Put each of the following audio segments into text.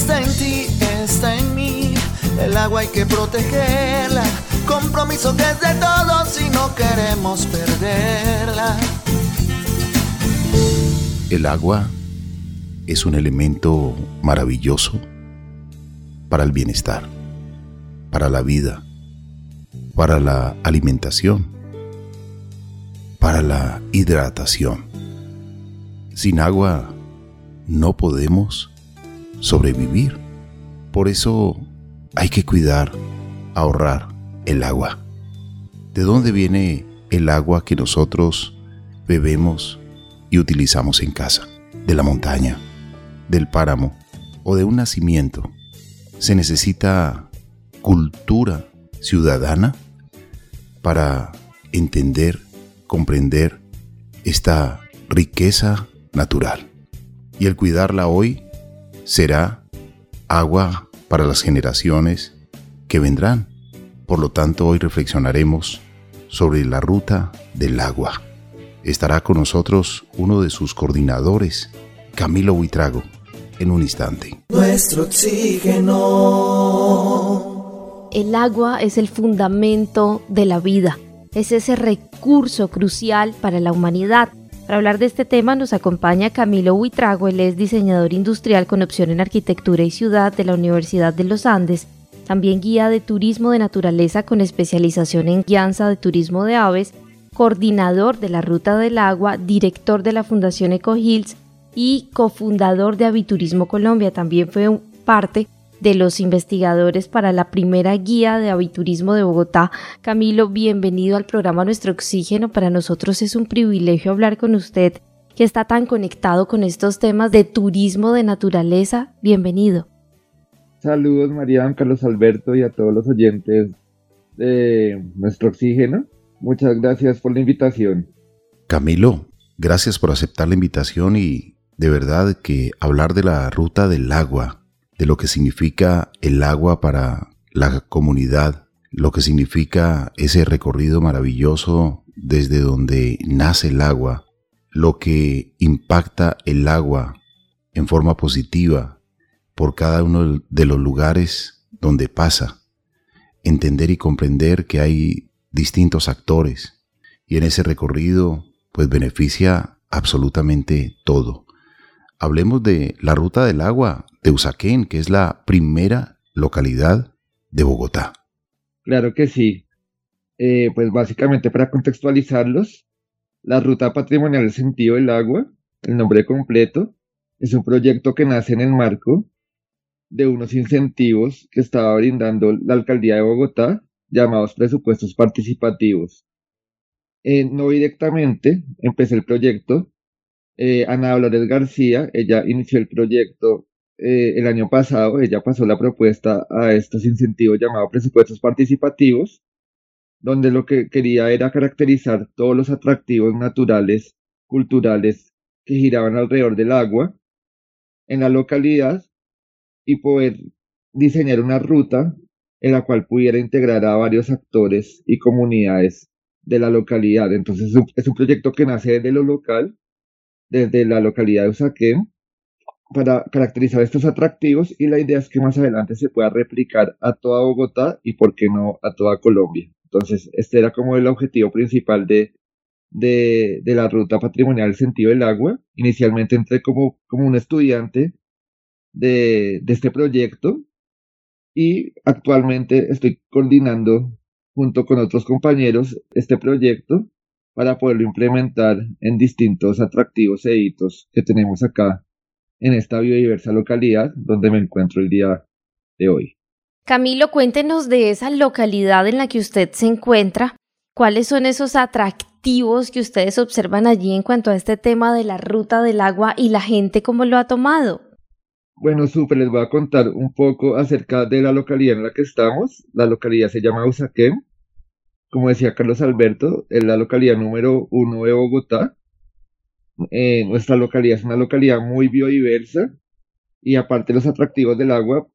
está en ti, está en mí. El agua hay que protegerla. Compromiso que es de todos si no queremos perderla. El agua es un elemento maravilloso para el bienestar, para la vida, para la alimentación, para la hidratación. Sin agua no podemos sobrevivir. Por eso hay que cuidar, ahorrar el agua. ¿De dónde viene el agua que nosotros bebemos y utilizamos en casa? De la montaña, del páramo o de un nacimiento. Se necesita cultura ciudadana para entender, comprender esta riqueza natural. Y el cuidarla hoy será agua para las generaciones que vendrán. Por lo tanto, hoy reflexionaremos sobre la ruta del agua. Estará con nosotros uno de sus coordinadores, Camilo Huitrago, en un instante. Nuestro oxígeno. El agua es el fundamento de la vida, es ese recurso crucial para la humanidad para hablar de este tema nos acompaña Camilo Huitrago, él es diseñador industrial con opción en arquitectura y ciudad de la Universidad de los Andes, también guía de turismo de naturaleza con especialización en guianza de turismo de aves, coordinador de la Ruta del Agua, director de la Fundación Eco Hills y cofundador de Aviturismo Colombia. También fue parte de los investigadores para la primera guía de aviturismo de Bogotá. Camilo, bienvenido al programa Nuestro Oxígeno. Para nosotros es un privilegio hablar con usted que está tan conectado con estos temas de turismo de naturaleza. Bienvenido. Saludos María, Carlos Alberto y a todos los oyentes de Nuestro Oxígeno. Muchas gracias por la invitación. Camilo, gracias por aceptar la invitación y de verdad que hablar de la ruta del agua de lo que significa el agua para la comunidad, lo que significa ese recorrido maravilloso desde donde nace el agua, lo que impacta el agua en forma positiva por cada uno de los lugares donde pasa, entender y comprender que hay distintos actores y en ese recorrido pues beneficia absolutamente todo. Hablemos de la ruta del agua de Usaquén, que es la primera localidad de Bogotá. Claro que sí. Eh, pues básicamente para contextualizarlos, la Ruta Patrimonial del Sentido del Agua, el nombre completo, es un proyecto que nace en el marco de unos incentivos que estaba brindando la Alcaldía de Bogotá, llamados presupuestos participativos. Eh, no directamente empecé el proyecto eh, Ana Dolores García, ella inició el proyecto eh, el año pasado, ella pasó la propuesta a estos incentivos llamados presupuestos participativos, donde lo que quería era caracterizar todos los atractivos naturales, culturales que giraban alrededor del agua en la localidad y poder diseñar una ruta en la cual pudiera integrar a varios actores y comunidades de la localidad. Entonces es un proyecto que nace de lo local desde la localidad de Usaquén para caracterizar estos atractivos y la idea es que más adelante se pueda replicar a toda Bogotá y por qué no a toda Colombia. Entonces, este era como el objetivo principal de, de, la ruta patrimonial sentido del agua. Inicialmente entré como, como un estudiante de, de este proyecto y actualmente estoy coordinando junto con otros compañeros este proyecto para poderlo implementar en distintos atractivos e hitos que tenemos acá en esta biodiversa localidad donde me encuentro el día de hoy. Camilo, cuéntenos de esa localidad en la que usted se encuentra. ¿Cuáles son esos atractivos que ustedes observan allí en cuanto a este tema de la ruta del agua y la gente cómo lo ha tomado? Bueno, súper, les voy a contar un poco acerca de la localidad en la que estamos. La localidad se llama Usaquén como decía Carlos Alberto, es la localidad número uno de Bogotá. Eh, nuestra localidad es una localidad muy biodiversa y aparte de los atractivos del agua,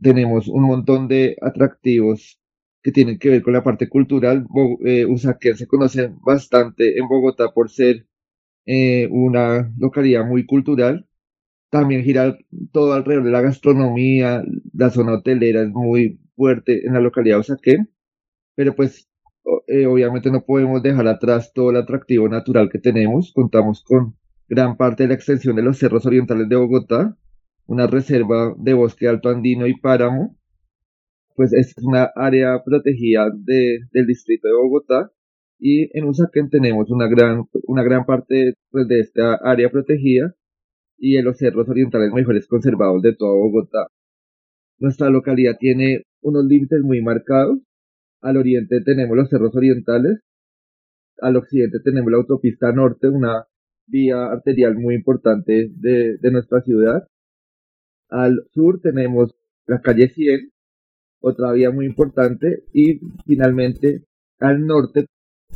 tenemos un montón de atractivos que tienen que ver con la parte cultural. Eh, Usaquén se conoce bastante en Bogotá por ser eh, una localidad muy cultural. También gira todo alrededor de la gastronomía, la zona hotelera es muy fuerte en la localidad de Usaquén, pero pues eh, obviamente no podemos dejar atrás todo el atractivo natural que tenemos. Contamos con gran parte de la extensión de los cerros orientales de Bogotá, una reserva de bosque alto andino y páramo, pues es una área protegida del distrito de Bogotá y en Usaquén tenemos una gran, una gran parte pues, de esta área protegida y en los cerros orientales mejores conservados de toda Bogotá. Nuestra localidad tiene unos límites muy marcados. Al oriente tenemos los cerros orientales, al occidente tenemos la autopista norte, una vía arterial muy importante de, nuestra ciudad. Al sur tenemos la calle 100, otra vía muy importante, y finalmente al norte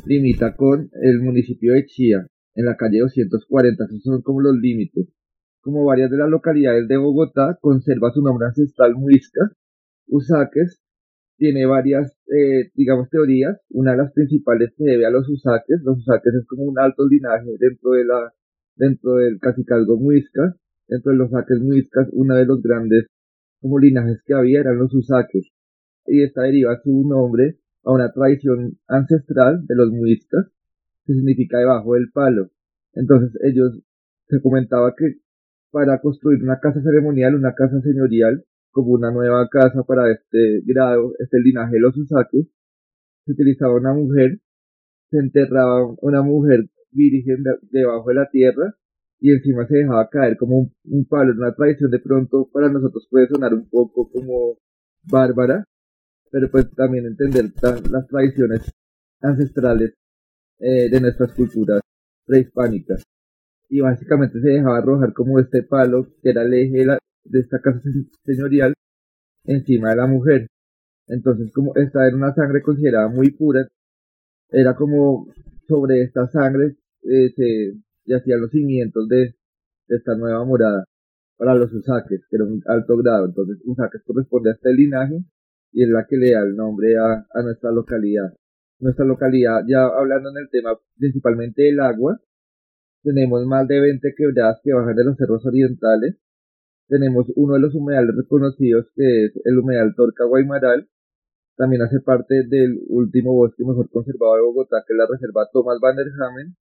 limita con el municipio de Chía, en la calle 240, esos son como los límites. Como varias de las localidades de Bogotá, conserva su nombre ancestral muisca. Usaques tiene varias, eh, digamos, teorías. Una de las principales se debe a los usaques. Los usaques es como un alto linaje dentro de la, dentro del cacicalgo muisca. Dentro de los usaques muiscas, uno de los grandes como linajes que había eran los usaques. Y esta deriva su nombre a una tradición ancestral de los muiscas, que significa debajo del palo. Entonces ellos se comentaba que para construir una casa ceremonial, una casa señorial, como una nueva casa para este grado, este linaje de los usaques, se utilizaba una mujer, se enterraba una mujer virgen debajo de la tierra y encima se dejaba caer como un, un palo. Una tradición de pronto para nosotros puede sonar un poco como bárbara, pero pues también entender las tradiciones ancestrales eh, de nuestras culturas prehispánicas. Y básicamente se dejaba arrojar como este palo, que era el eje de, esta casa señorial, encima de la mujer. Entonces, como esta era una sangre considerada muy pura, era como sobre esta sangre eh, se, hacían los cimientos de, esta nueva morada para los usaques, que era un alto grado. Entonces, usaques corresponde a este linaje y es la que le da el nombre a, a nuestra localidad. Nuestra localidad, ya hablando en el tema principalmente del agua, tenemos más de 20 quebradas que bajan de los cerros orientales. Tenemos uno de los humedales reconocidos que es el humedal Torca Guaymaral. También hace parte del último bosque mejor conservado de Bogotá, que es la reserva Thomas Van der Hamen.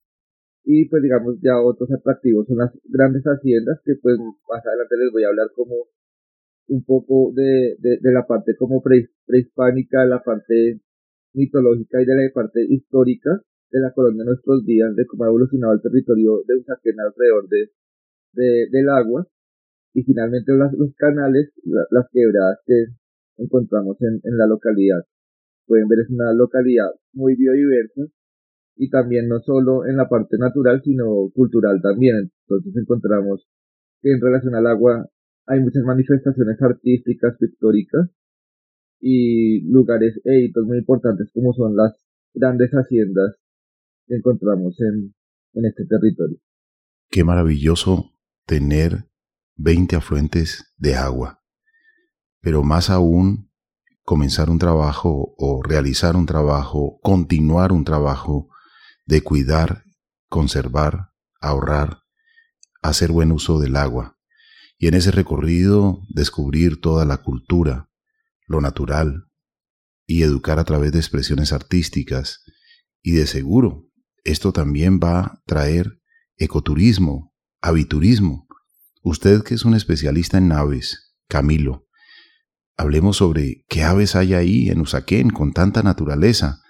Y pues digamos ya otros atractivos son las grandes haciendas que pues más adelante les voy a hablar como un poco de, de, la parte como prehispánica, la parte mitológica y de la parte histórica de la colonia de nuestros días, de cómo ha evolucionado el territorio de Usaquén alrededor de, de, del agua, y finalmente los canales, las quebradas que encontramos en, en la localidad. Pueden ver, es una localidad muy biodiversa, y también no solo en la parte natural, sino cultural también. Entonces encontramos que en relación al agua hay muchas manifestaciones artísticas, pictóricas y lugares e hitos muy importantes como son las grandes haciendas que encontramos en, en este territorio. Qué maravilloso tener 20 afluentes de agua, pero más aún comenzar un trabajo o realizar un trabajo, continuar un trabajo de cuidar, conservar, ahorrar, hacer buen uso del agua y en ese recorrido descubrir toda la cultura, lo natural, y educar a través de expresiones artísticas. Y de seguro, esto también va a traer ecoturismo, aviturismo. Usted que es un especialista en aves, Camilo, hablemos sobre qué aves hay ahí en Usaquén con tanta naturaleza.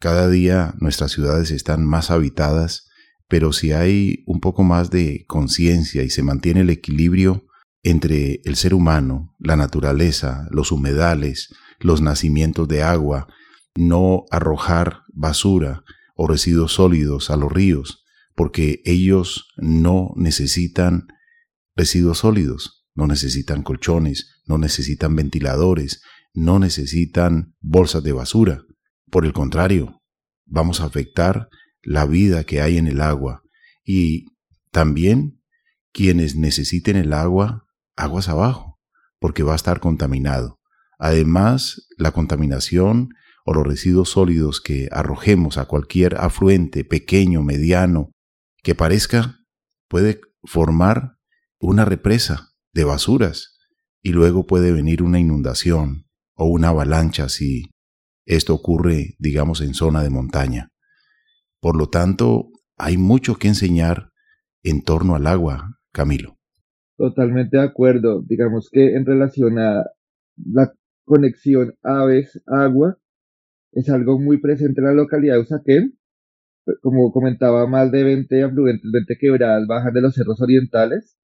Cada día nuestras ciudades están más habitadas pero si hay un poco más de conciencia y se mantiene el equilibrio entre el ser humano, la naturaleza, los humedales, los nacimientos de agua, no arrojar basura o residuos sólidos a los ríos, porque ellos no necesitan residuos sólidos, no necesitan colchones, no necesitan ventiladores, no necesitan bolsas de basura. Por el contrario, vamos a afectar la vida que hay en el agua y también quienes necesiten el agua, aguas abajo, porque va a estar contaminado. Además, la contaminación o los residuos sólidos que arrojemos a cualquier afluente pequeño, mediano, que parezca, puede formar una represa de basuras y luego puede venir una inundación o una avalancha si esto ocurre, digamos, en zona de montaña. Por lo tanto, hay mucho que enseñar en torno al agua, Camilo. Totalmente de acuerdo. Digamos que en relación a la conexión aves-agua, es algo muy presente en la localidad de Usaquén. Como comentaba, más de 20 afluentes, 20 quebradas bajan de los cerros orientales.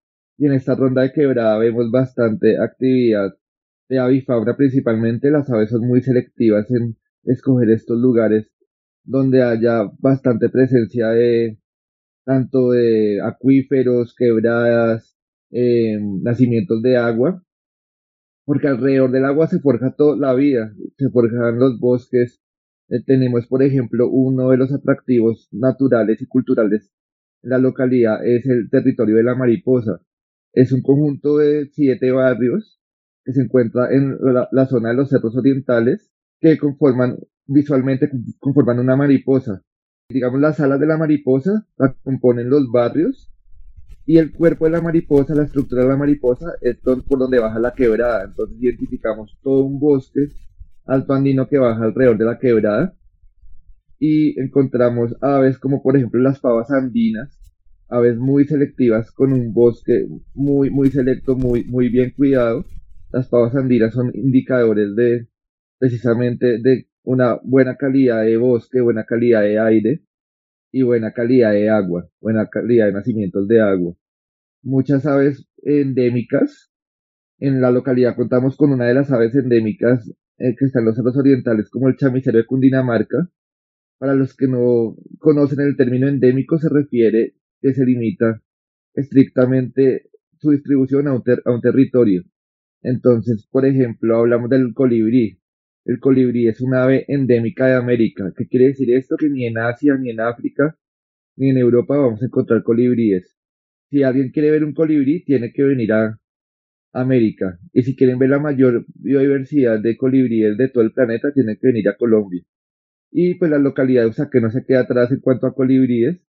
Y en esta ronda de quebrada vemos bastante actividad de avifauna principalmente. Las aves son muy selectivas en escoger estos lugares donde haya bastante presencia de tanto de acuíferos, quebradas, eh, nacimientos de agua, porque alrededor del agua se forja toda la vida, se forjan los bosques. Eh, tenemos, por ejemplo, uno de los atractivos naturales y culturales en la localidad es el territorio de la mariposa. Es un conjunto de siete barrios que se encuentra en la, zona de los cerros orientales que conforman visualmente conforman una mariposa. Digamos, las alas de la mariposa la componen los barrios y el cuerpo de la mariposa, la estructura de la mariposa, es por donde baja la quebrada. Entonces identificamos todo un bosque alto andino que baja alrededor de la quebrada y encontramos aves como por ejemplo las pavas andinas, aves muy selectivas con un bosque muy muy selecto, muy muy bien cuidado. Las pavas andinas son indicadores de precisamente de una buena calidad de bosque, buena calidad de aire y buena calidad de agua, buena calidad de nacimientos de agua. Muchas aves endémicas. En la localidad contamos con una de las aves endémicas eh, que están en los cerros orientales, como el chamisero de Cundinamarca. Para los que no conocen el término endémico, se refiere que se limita estrictamente su distribución a un, a un territorio. Entonces, por ejemplo, hablamos del colibrí. El colibrí es una ave endémica de América. ¿Qué quiere decir esto? Que ni en Asia, ni en África, ni en Europa vamos a encontrar colibríes. Si alguien quiere ver un colibrí, tiene que venir a América. Y si quieren ver la mayor biodiversidad de colibríes de todo el planeta, tienen que venir a Colombia. Y pues la localidad de Usaquén no se queda atrás en cuanto a colibríes.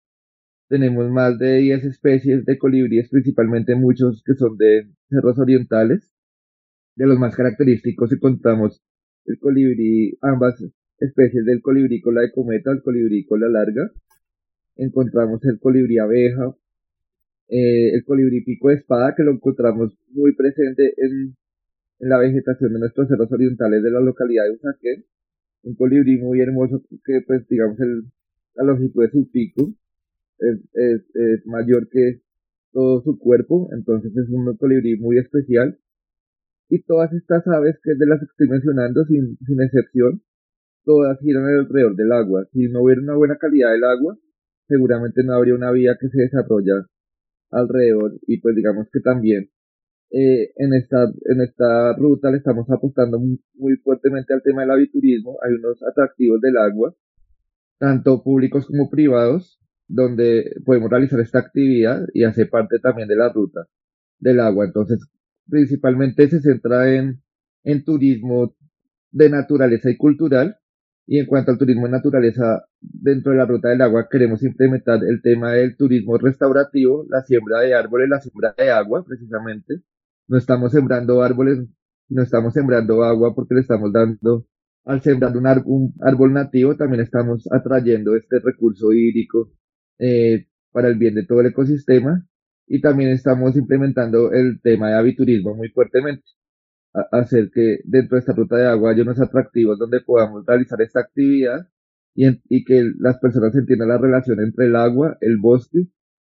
Tenemos más de 10 especies de colibríes, principalmente muchos que son de cerros orientales. De los más característicos encontramos el colibrí, ambas especies del colibrí cola de cometa, el colibrí cola larga. Encontramos el colibrí abeja, eh, el colibrí pico de espada, que lo encontramos muy presente en, en la vegetación de nuestros cerros orientales de la localidad de Usaquén. Un colibrí muy hermoso que, pues, digamos, el, la longitud de su pico es, mayor que todo su cuerpo, entonces es un colibrí muy especial. Y todas estas aves que de las que estoy mencionando, sin, sin excepción, todas giran alrededor del agua. Si no hubiera una buena calidad del agua, seguramente no habría una vía que se desarrolla alrededor. Y pues digamos que también eh, en esta en esta ruta le estamos apostando muy, fuertemente al tema del aviturismo. Hay unos atractivos del agua tanto públicos como privados donde podemos realizar esta actividad y hace parte también de la ruta del agua entonces principalmente se centra en, en turismo de naturaleza y cultural. Y en cuanto al turismo de naturaleza, dentro de la ruta del agua queremos implementar el tema del turismo restaurativo, la siembra de árboles, la siembra de agua, precisamente. No estamos sembrando árboles, no estamos sembrando agua porque le estamos dando, al sembrar un, un árbol nativo, también estamos atrayendo este recurso hídrico eh, para el bien de todo el ecosistema y también estamos implementando el tema de aviturismo muy fuertemente. hacer que dentro de esta ruta de agua haya unos atractivos donde podamos realizar esta actividad y, y que las personas entiendan la relación entre el agua, el bosque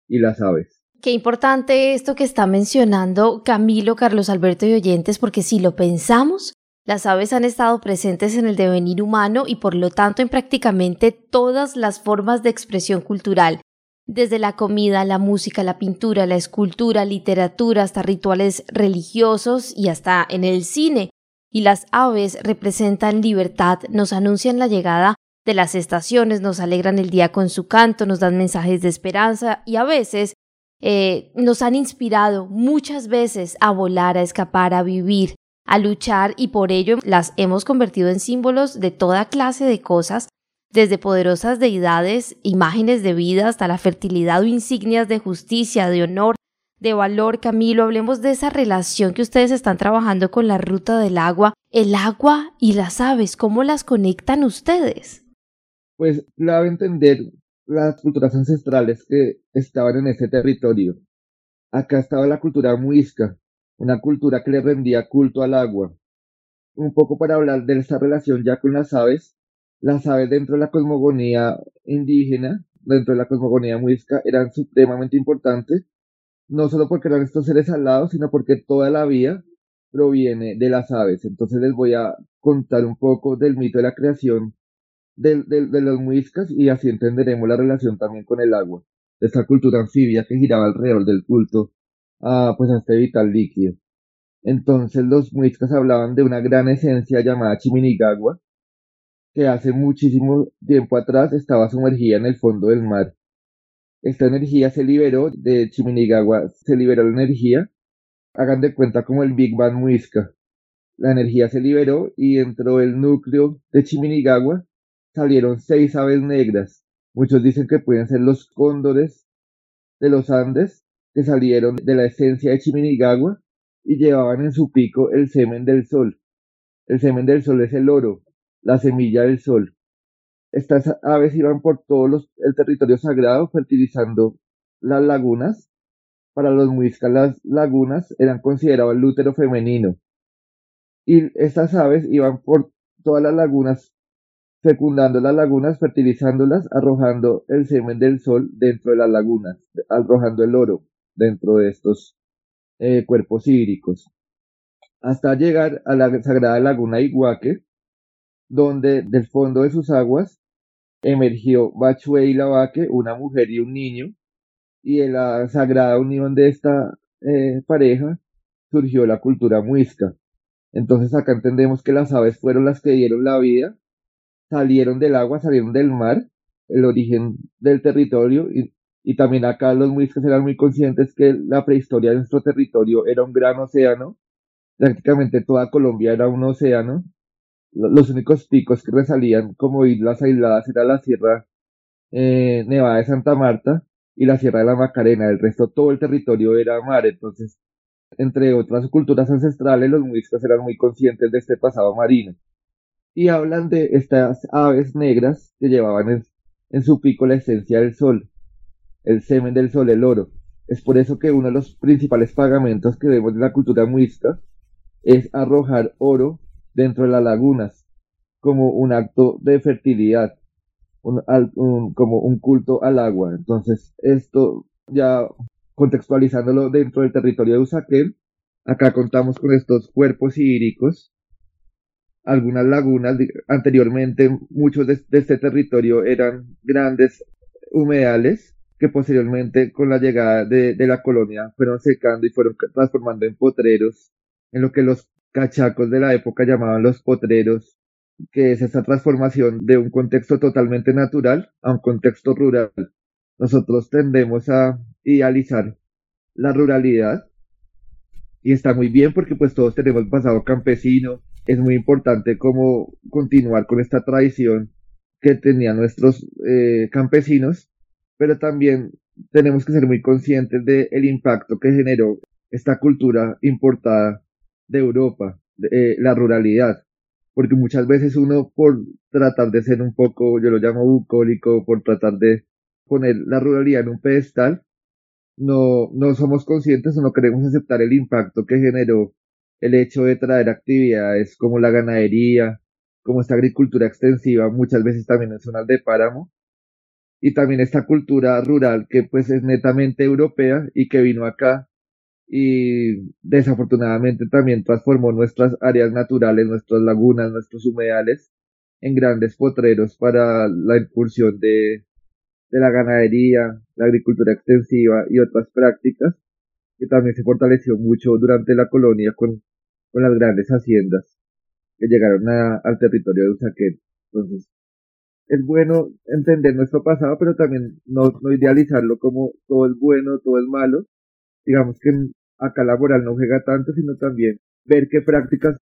y las aves. Qué importante esto que está mencionando Camilo, Carlos Alberto y oyentes, porque si lo pensamos, las aves han estado presentes en el devenir humano y por lo tanto en prácticamente todas las formas de expresión cultural, desde la comida, la música, la pintura, la escultura, literatura, hasta rituales religiosos y hasta en el cine. Y las aves representan libertad, nos anuncian la llegada de las estaciones, nos alegran el día con su canto, nos dan mensajes de esperanza y a veces eh, nos han inspirado muchas veces a volar, a escapar, a vivir, a luchar y por ello las hemos convertido en símbolos de toda clase de cosas desde poderosas deidades, imágenes de vida hasta la fertilidad o insignias de justicia, de honor, de valor, Camilo, hablemos de esa relación que ustedes están trabajando con la ruta del agua, el agua y las aves, ¿cómo las conectan ustedes? Pues clave entender las culturas ancestrales que estaban en ese territorio. Acá estaba la cultura muisca, una cultura que le rendía culto al agua. Un poco para hablar de esta relación ya con las aves, las aves dentro de la cosmogonía indígena, dentro de la cosmogonía muisca, eran supremamente importantes no solo porque eran estos seres alados, sino porque toda la vida proviene de las aves. Entonces les voy a contar un poco del mito de la creación de, los muiscas y así entenderemos la relación también con el agua, de esta cultura anfibia que giraba alrededor del culto a, pues, a este vital líquido. Entonces los muiscas hablaban de una gran esencia llamada Chiminigagua, que hace muchísimo tiempo atrás estaba sumergida en el fondo del mar esta energía se liberó de Chiminigagua, se liberó la energía. Hagan de cuenta como el Big Bang Muisca. La energía se liberó y dentro del núcleo de Chiminigagua salieron seis aves negras. Muchos dicen que pueden ser los cóndores de los Andes que salieron de la esencia de Chiminigagua y llevaban en su pico el semen del sol. El semen del sol es el oro, la semilla del sol. Estas aves iban por todo el territorio sagrado fertilizando las lagunas. Para los muiscas las lagunas eran consideradas el útero femenino. Y estas aves iban por todas las lagunas, fecundando las lagunas, fertilizándolas, arrojando el semen del sol dentro de las lagunas, arrojando el oro dentro de estos eh, cuerpos hídricos. Hasta llegar a la sagrada laguna Iguaque, donde del fondo de sus aguas emergió Bachue y Lavaque, una mujer y un niño, y de la sagrada unión de esta eh, pareja surgió la cultura muisca. Entonces acá entendemos que las aves fueron las que dieron la vida, salieron del agua, salieron del mar, el origen del territorio, y, y también acá los muiscas eran muy conscientes que la prehistoria de nuestro territorio era un gran océano, prácticamente toda Colombia era un océano, los únicos picos que resalían como islas aisladas era la Sierra eh, Nevada de Santa Marta y la Sierra de la Macarena. El resto, todo el territorio era mar. Entonces, entre otras culturas ancestrales, los muiscas eran muy conscientes de este pasado marino. Y hablan de estas aves negras que llevaban en, en su pico la esencia del sol, el semen del sol, el oro. Es por eso que uno de los principales pagamentos que vemos en la cultura muisca es arrojar oro dentro de las lagunas como un acto de fertilidad, como un culto al agua. Entonces, esto ya contextualizándolo dentro del territorio de Usaquén, acá contamos con estos cuerpos hídricos, algunas lagunas, anteriormente muchos de, este territorio eran grandes humedales que posteriormente con la llegada de, la colonia fueron secando y fueron transformando en potreros, en lo que los cachacos de la época llamaban los potreros, que es esa transformación de un contexto totalmente natural a un contexto rural. Nosotros tendemos a idealizar la ruralidad y está muy bien porque pues todos tenemos pasado campesino. Es muy importante como continuar con esta tradición que tenían nuestros eh, campesinos, pero también tenemos que ser muy conscientes del impacto que generó esta cultura importada de Europa, eh, la ruralidad, porque muchas veces uno por tratar de ser un poco, yo lo llamo bucólico, por tratar de poner la ruralidad en un pedestal, no, no somos conscientes o no queremos aceptar el impacto que generó el hecho de traer actividades como la ganadería, como esta agricultura extensiva, muchas veces también en zonas de páramo, y también esta cultura rural que pues es netamente europea y que vino acá y desafortunadamente también transformó nuestras áreas naturales, nuestras lagunas, nuestros humedales en grandes potreros para la incursión de, de la ganadería, la agricultura extensiva y otras prácticas que también se fortaleció mucho durante la colonia con, con las grandes haciendas que llegaron al territorio de Usaquén. Entonces, es bueno entender nuestro pasado, pero también no, no idealizarlo como todo es bueno, todo es malo, digamos que acá laboral no juega tanto, sino también ver qué prácticas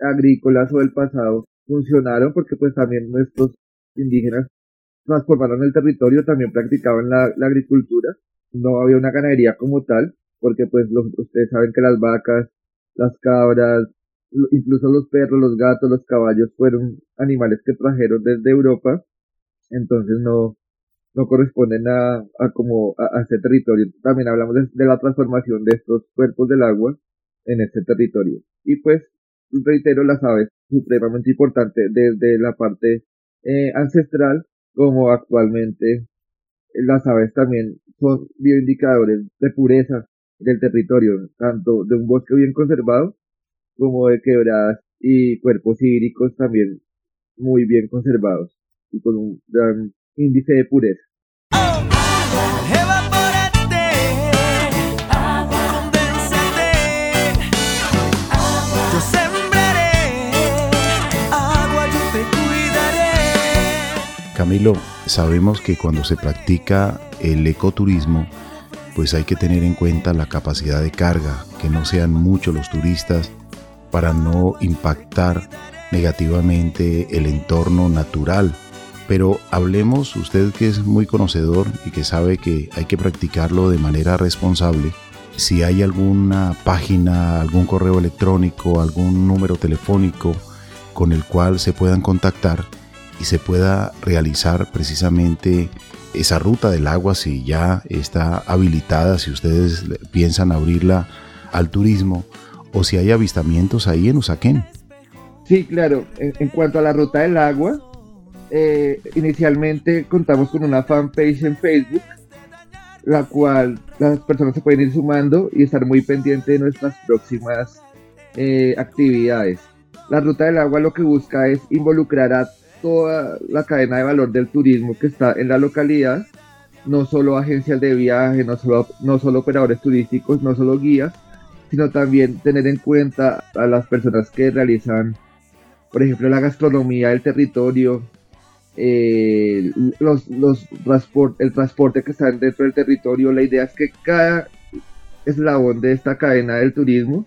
agrícolas o del pasado funcionaron, porque pues también nuestros indígenas transformaron el territorio, también practicaban la, agricultura, no había una ganadería como tal, porque pues ustedes saben que las vacas, las cabras, incluso los perros, los gatos, los caballos fueron animales que trajeron desde Europa, entonces no, no corresponden a, a como a, ese territorio. También hablamos de, la transformación de estos cuerpos del agua en este territorio. Y pues, reitero, las aves, supremamente importante desde la parte eh, ancestral como actualmente las aves también son bioindicadores de pureza del territorio, tanto de un bosque bien conservado como de quebradas y cuerpos hídricos también muy bien conservados y con un gran índice de pureza. Camilo, sabemos que cuando se practica el ecoturismo, pues hay que tener en cuenta la capacidad de carga, que no sean muchos los turistas para no impactar negativamente el entorno natural. Pero hablemos, usted que es muy conocedor y que sabe que hay que practicarlo de manera responsable, si hay alguna página, algún correo electrónico, algún número telefónico con el cual se puedan contactar y se pueda realizar precisamente esa ruta del agua si ya está habilitada, si ustedes piensan abrirla al turismo o si hay avistamientos ahí en Usaquén. Sí, claro. En, cuanto a la ruta del agua, eh, inicialmente contamos con una fanpage en Facebook, la cual las personas se pueden ir sumando y estar muy pendientes de nuestras próximas eh, actividades. La ruta del agua lo que busca es involucrar a toda la cadena de valor del turismo que está en la localidad, no solo agencias de viaje, no solo, no solo operadores turísticos, no solo guías, sino también tener en cuenta a las personas que realizan, por ejemplo, la gastronomía del territorio, eh, los, los el transporte que está dentro del territorio. La idea es que cada eslabón de esta cadena del turismo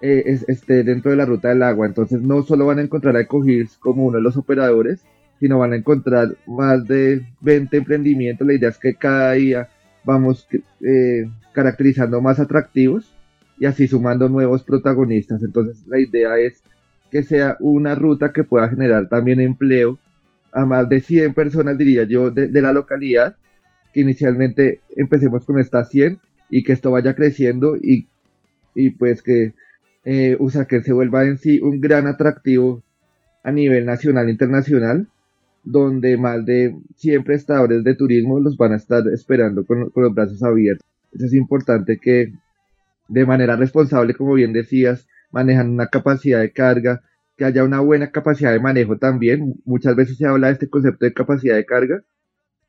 eh, esté dentro de la ruta del agua. Entonces no solo van a encontrar a Ecohirs como uno de los operadores, sino van a encontrar más de 20 emprendimientos. La idea es que cada día vamos eh, caracterizando más atractivos y así sumando nuevos protagonistas. Entonces la idea es que sea una ruta que pueda generar también empleo a más de 100 personas, diría yo, de, la localidad, que inicialmente empecemos con estas 100 y que esto vaya creciendo y, y pues que eh, que se vuelva en sí un gran atractivo a nivel nacional e internacional, donde más de 100 prestadores de turismo los van a estar esperando con, los brazos abiertos. es importante que de manera responsable, como bien decías, manejan una capacidad de carga, que haya una buena capacidad de manejo también. Muchas veces se habla de este concepto de capacidad de carga,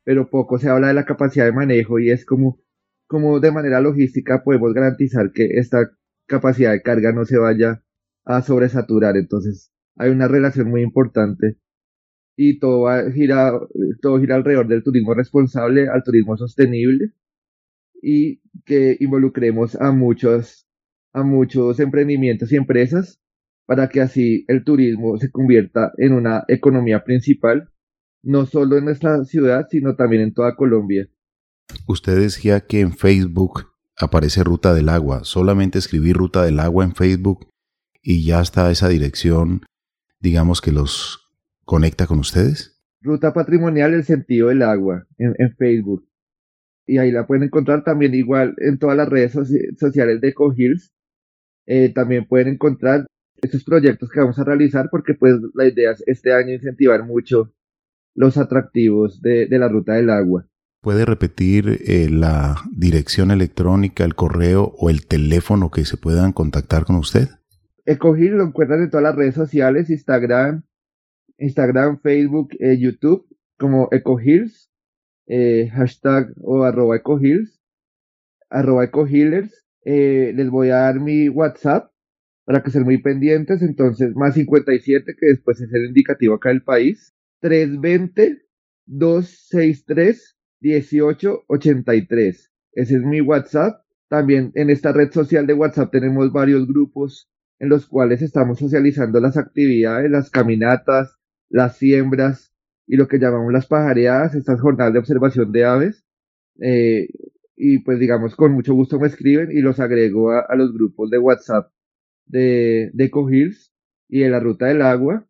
pero poco se habla de la capacidad de manejo y es como, como de manera logística podemos garantizar que esta capacidad de carga no se vaya a sobresaturar. Entonces hay una relación muy importante y todo gira, todo gira alrededor del turismo responsable al turismo sostenible y que involucremos a muchos, a muchos emprendimientos y empresas para que así el turismo se convierta en una economía principal, no solo en nuestra ciudad, sino también en toda Colombia. Usted decía que en Facebook aparece Ruta del Agua. Solamente escribir Ruta del Agua en Facebook y ya está esa dirección, digamos que los conecta con ustedes. Ruta Patrimonial El Sentido del Agua en, Facebook. Y ahí la pueden encontrar también igual en todas las redes sociales de EcoHills. Eh, también pueden encontrar estos proyectos que vamos a realizar porque pues la idea es este año incentivar mucho los atractivos de la Ruta del Agua. ¿Puede repetir eh, la dirección electrónica, el correo o el teléfono que se puedan contactar con usted? Ecogil lo encuentran en todas las redes sociales, Instagram, Instagram, Facebook, eh, YouTube, como Ecogills, eh, hashtag o arroba Ecogills, arroba Ecohealers. les voy a dar mi WhatsApp para que sean muy pendientes, entonces más 57, que después es el indicativo acá del país, 320 263 1883. Ese es mi WhatsApp. También en esta red social de WhatsApp tenemos varios grupos en los cuales estamos socializando las actividades, las caminatas, las siembras y lo que llamamos las pajareadas, estas jornadas de observación de aves. Eh, y pues digamos con mucho gusto me escriben y los agrego a, los grupos de WhatsApp de, de Ecojills y de la Ruta del Agua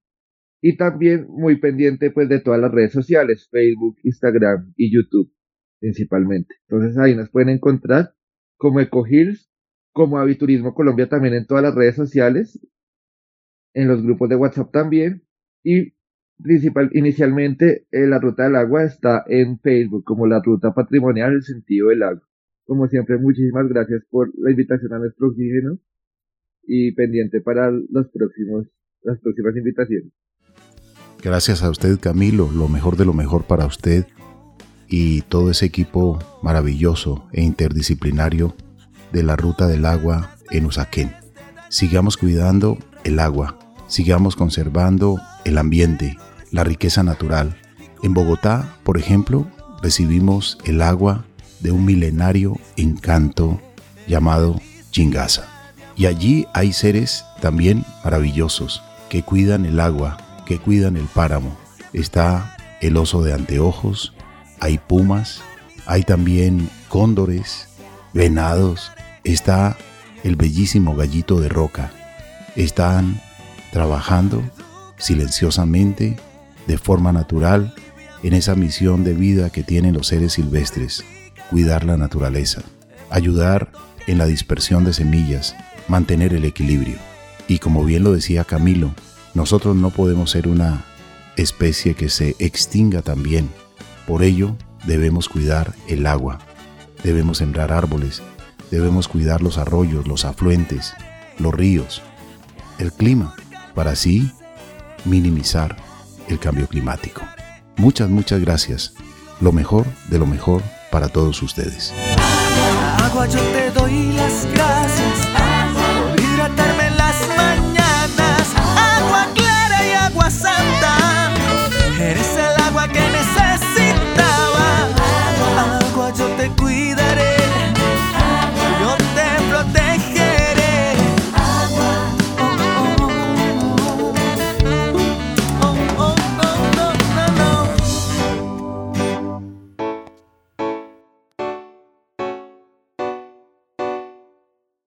y también muy pendiente pues de todas las redes sociales, Facebook, Instagram y YouTube principalmente. Entonces ahí nos pueden encontrar como EcoHills, como Aviturismo Colombia también en todas las redes sociales, en los grupos de WhatsApp también y principal, inicialmente eh, la ruta del agua está en Facebook como la ruta patrimonial del sentido del agua. Como siempre, muchísimas gracias por la invitación a nuestro oxígeno y pendiente para los próximos, las próximas invitaciones. Gracias a usted, Camilo. Lo mejor de lo mejor para usted y todo ese equipo maravilloso e interdisciplinario de la Ruta del Agua en Usaquén. Sigamos cuidando el agua, sigamos conservando el ambiente, la riqueza natural. En Bogotá, por ejemplo, recibimos el agua de un milenario encanto llamado Chingaza. Y allí hay seres también maravillosos que cuidan el agua, que cuidan el páramo. Está el oso de anteojos, hay pumas, hay también cóndores, venados, está el bellísimo gallito de roca. Están trabajando silenciosamente, de forma natural, en esa misión de vida que tienen los seres silvestres, cuidar la naturaleza, ayudar en la dispersión de semillas, mantener el equilibrio. Y como bien lo decía Camilo, nosotros no podemos ser una especie que se extinga también. Por ello, debemos cuidar el agua, debemos sembrar árboles, debemos cuidar los arroyos, los afluentes, los ríos, el clima, para así minimizar el cambio climático. Muchas, muchas gracias. Lo mejor de lo mejor para todos ustedes.